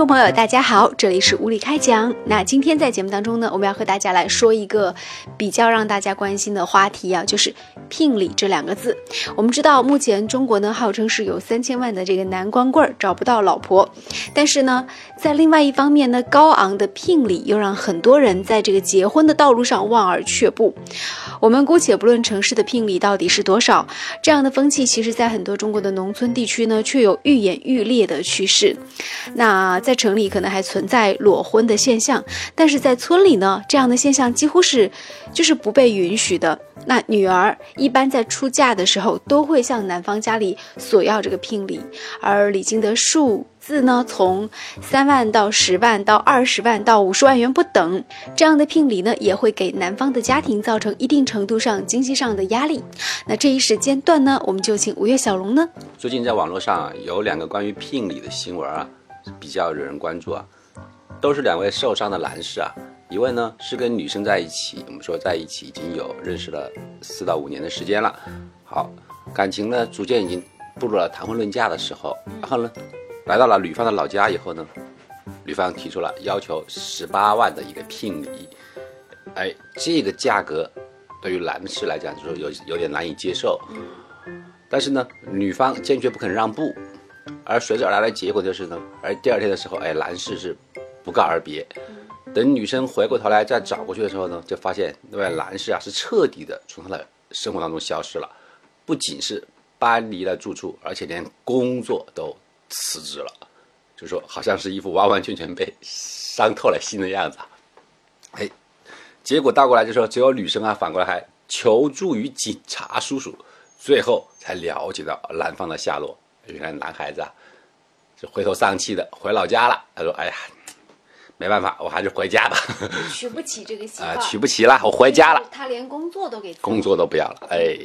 众朋友，大家好，这里是无理开讲。那今天在节目当中呢，我们要和大家来说一个比较让大家关心的话题啊，就是聘礼这两个字。我们知道，目前中国呢号称是有三千万的这个男光棍找不到老婆，但是呢，在另外一方面呢，高昂的聘礼又让很多人在这个结婚的道路上望而却步。我们姑且不论城市的聘礼到底是多少，这样的风气其实在很多中国的农村地区呢，却有愈演愈烈的趋势。那在在城里可能还存在裸婚的现象，但是在村里呢，这样的现象几乎是就是不被允许的。那女儿一般在出嫁的时候都会向男方家里索要这个聘礼，而礼金的数字呢，从三万到十万到二十万到五十万元不等。这样的聘礼呢，也会给男方的家庭造成一定程度上经济上的压力。那这一时间段呢，我们就请五月小龙呢。最近在网络上有两个关于聘礼的新闻啊，比较惹人关注啊，都是两位受伤的男士啊。一位呢是跟女生在一起，我们说在一起已经有认识了四到五年的时间了，好，感情呢逐渐已经步入了谈婚论嫁的时候，然后呢，来到了女方的老家以后呢，女方提出了要求十八万的一个聘礼，哎，这个价格对于男士来讲就是有有点难以接受，但是呢，女方坚决不肯让步，而随之而来的结果就是呢，而第二天的时候，哎，男士是不告而别。等女生回过头来再找过去的时候呢，就发现那位男士啊是彻底的从她的生活当中消失了，不仅是搬离了住处，而且连工作都辞职了，就说好像是一副完完全全被伤透了心的样子。哎，结果倒过来就说只有女生啊反过来还求助于警察叔叔，最后才了解到男方的下落。原来男孩子啊就灰头丧气的回老家了。他说：“哎呀。”没办法，我还是回家吧。娶不起这个媳妇啊，娶不起了，我回家了。他连工作都给工作都不要了。哎，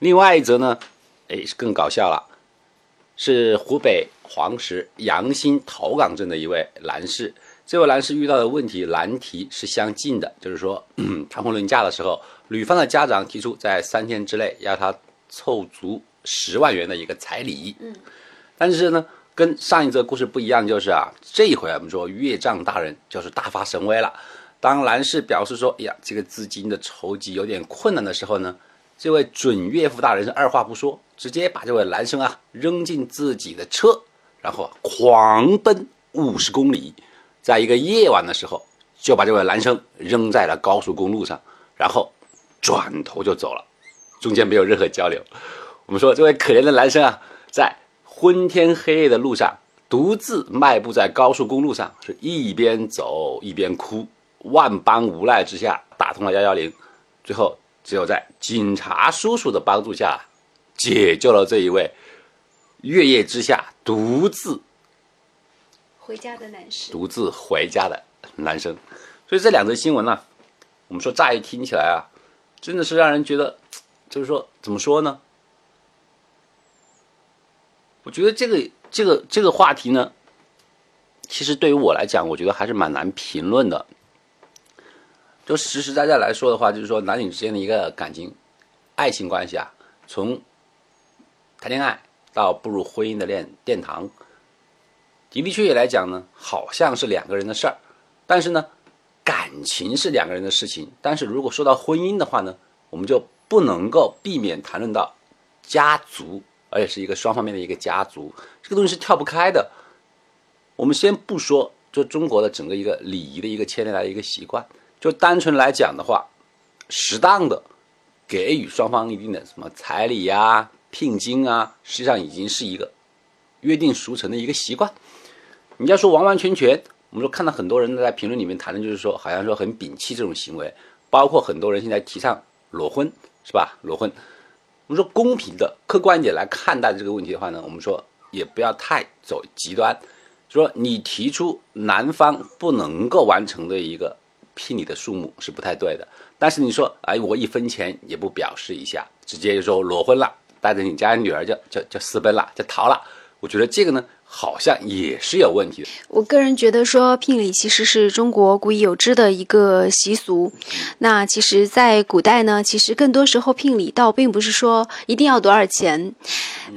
另外一则呢，哎是更搞笑了，是湖北黄石阳新桃岗镇的一位男士。这位男士遇到的问题难题是相近的，就是说谈婚论嫁的时候，女方的家长提出在三天之内要他凑足十万元的一个彩礼。嗯，但是呢。跟上一则故事不一样，就是啊，这一回我们说岳丈大人就是大发神威了。当男士表示说：“哎呀，这个资金的筹集有点困难的时候呢，这位准岳父大人是二话不说，直接把这位男生啊扔进自己的车，然后狂奔五十公里，在一个夜晚的时候就把这位男生扔在了高速公路上，然后转头就走了，中间没有任何交流。我们说这位可怜的男生啊，在。昏天黑夜的路上，独自迈步在高速公路上，是一边走一边哭。万般无奈之下，打通了幺幺零，最后只有在警察叔叔的帮助下，解救了这一位月夜之下独自回家的男士。独自回家的男生。所以这两则新闻呢，我们说乍一听起来啊，真的是让人觉得，就是说怎么说呢？我觉得这个这个这个话题呢，其实对于我来讲，我觉得还是蛮难评论的。就实实在在来说的话，就是说男女之间的一个感情、爱情关系啊，从谈恋爱到步入婚姻的殿殿堂，的的确确来讲呢，好像是两个人的事儿。但是呢，感情是两个人的事情。但是如果说到婚姻的话呢，我们就不能够避免谈论到家族。而且是一个双方面的一个家族，这个东西是跳不开的。我们先不说，就中国的整个一个礼仪的一个千年来的一个习惯，就单纯来讲的话，适当的给予双方一定的什么彩礼呀、聘金啊，实际上已经是一个约定俗成的一个习惯。你要说完完全全，我们说看到很多人在评论里面谈的，就是说好像说很摒弃这种行为，包括很多人现在提倡裸婚，是吧？裸婚。我们说公平的、客观一点来看待这个问题的话呢，我们说也不要太走极端，说你提出男方不能够完成的一个聘礼的数目是不太对的。但是你说，哎，我一分钱也不表示一下，直接就说裸婚了，带着你家女儿就就就私奔了，就逃了。我觉得这个呢，好像也是有问题的。我个人觉得说聘礼其实是中国古已有之的一个习俗。那其实，在古代呢，其实更多时候聘礼倒并不是说一定要多少钱，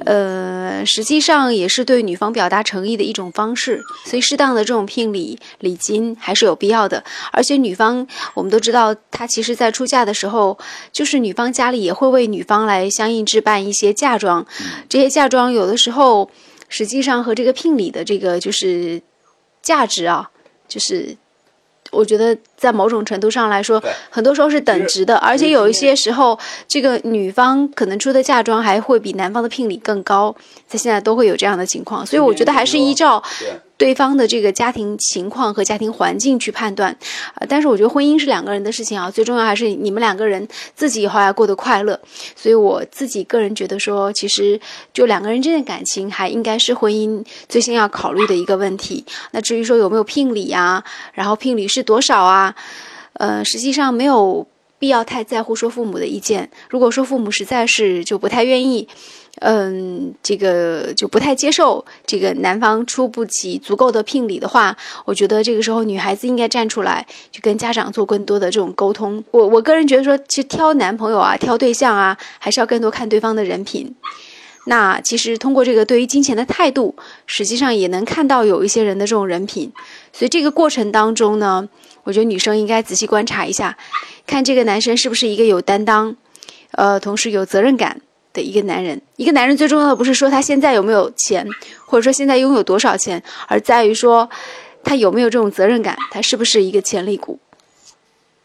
呃，实际上也是对女方表达诚意的一种方式。所以，适当的这种聘礼礼金还是有必要的。而且，女方我们都知道，她其实在出嫁的时候，就是女方家里也会为女方来相应置办一些嫁妆，这些嫁妆有的时候。实际上和这个聘礼的这个就是价值啊，就是我觉得在某种程度上来说，很多时候是等值的，而且有一些时候，这个女方可能出的嫁妆还会比男方的聘礼更高，在现在都会有这样的情况，所以我觉得还是依照。对方的这个家庭情况和家庭环境去判断，呃，但是我觉得婚姻是两个人的事情啊，最重要还是你们两个人自己以后要过得快乐。所以我自己个人觉得说，其实就两个人之间的感情，还应该是婚姻最先要考虑的一个问题。那至于说有没有聘礼啊，然后聘礼是多少啊，呃，实际上没有必要太在乎说父母的意见。如果说父母实在是就不太愿意。嗯，这个就不太接受这个男方出不起足够的聘礼的话，我觉得这个时候女孩子应该站出来，去跟家长做更多的这种沟通。我我个人觉得说，其实挑男朋友啊，挑对象啊，还是要更多看对方的人品。那其实通过这个对于金钱的态度，实际上也能看到有一些人的这种人品。所以这个过程当中呢，我觉得女生应该仔细观察一下，看这个男生是不是一个有担当，呃，同时有责任感。的一个男人，一个男人最重要的不是说他现在有没有钱，或者说现在拥有多少钱，而在于说他有没有这种责任感，他是不是一个潜力股。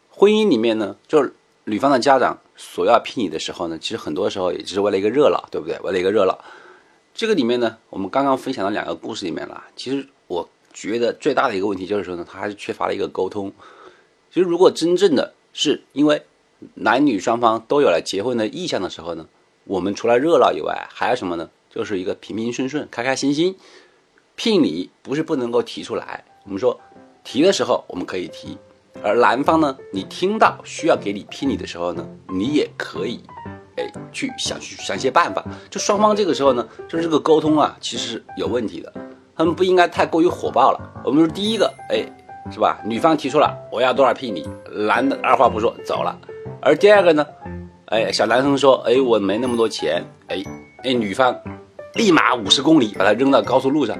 婚姻里面呢，就是女方的家长索要聘礼的时候呢，其实很多时候也只是为了一个热闹，对不对？为了一个热闹。这个里面呢，我们刚刚分享的两个故事里面了，其实我觉得最大的一个问题就是说呢，他还是缺乏了一个沟通。其实如果真正的是因为男女双方都有了结婚的意向的时候呢？我们除了热闹以外，还有什么呢？就是一个平平顺顺、开开心心。聘礼不是不能够提出来，我们说提的时候我们可以提，而男方呢，你听到需要给你聘礼的时候呢，你也可以，哎，去想去想些办法。就双方这个时候呢，就是这个沟通啊，其实是有问题的，他们不应该太过于火爆了。我们说第一个，哎，是吧？女方提出了我要多少聘礼，男的二话不说走了，而第二个呢？哎，小男生说：“哎，我没那么多钱。”哎，哎，女方立马五十公里把他扔到高速路上，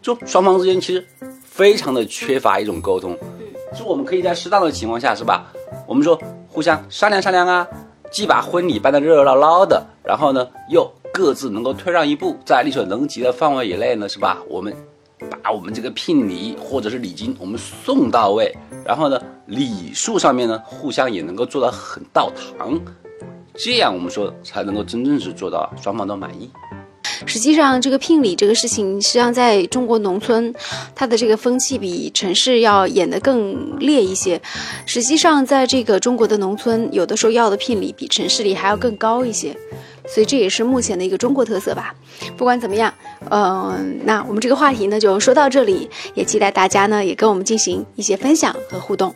就双方之间其实非常的缺乏一种沟通。就我们可以在适当的情况下，是吧？我们说互相商量商量啊，既把婚礼办得热热闹闹的，然后呢，又各自能够退让一步，在力所能及的范围以内呢，是吧？我们把我们这个聘礼或者是礼金我们送到位，然后呢，礼数上面呢，互相也能够做到很到堂。这样我们说才能够真正是做到双方都满意。实际上，这个聘礼这个事情，实际上在中国农村，它的这个风气比城市要演得更烈一些。实际上，在这个中国的农村，有的时候要的聘礼比城市里还要更高一些。所以这也是目前的一个中国特色吧。不管怎么样，嗯，那我们这个话题呢就说到这里，也期待大家呢也跟我们进行一些分享和互动。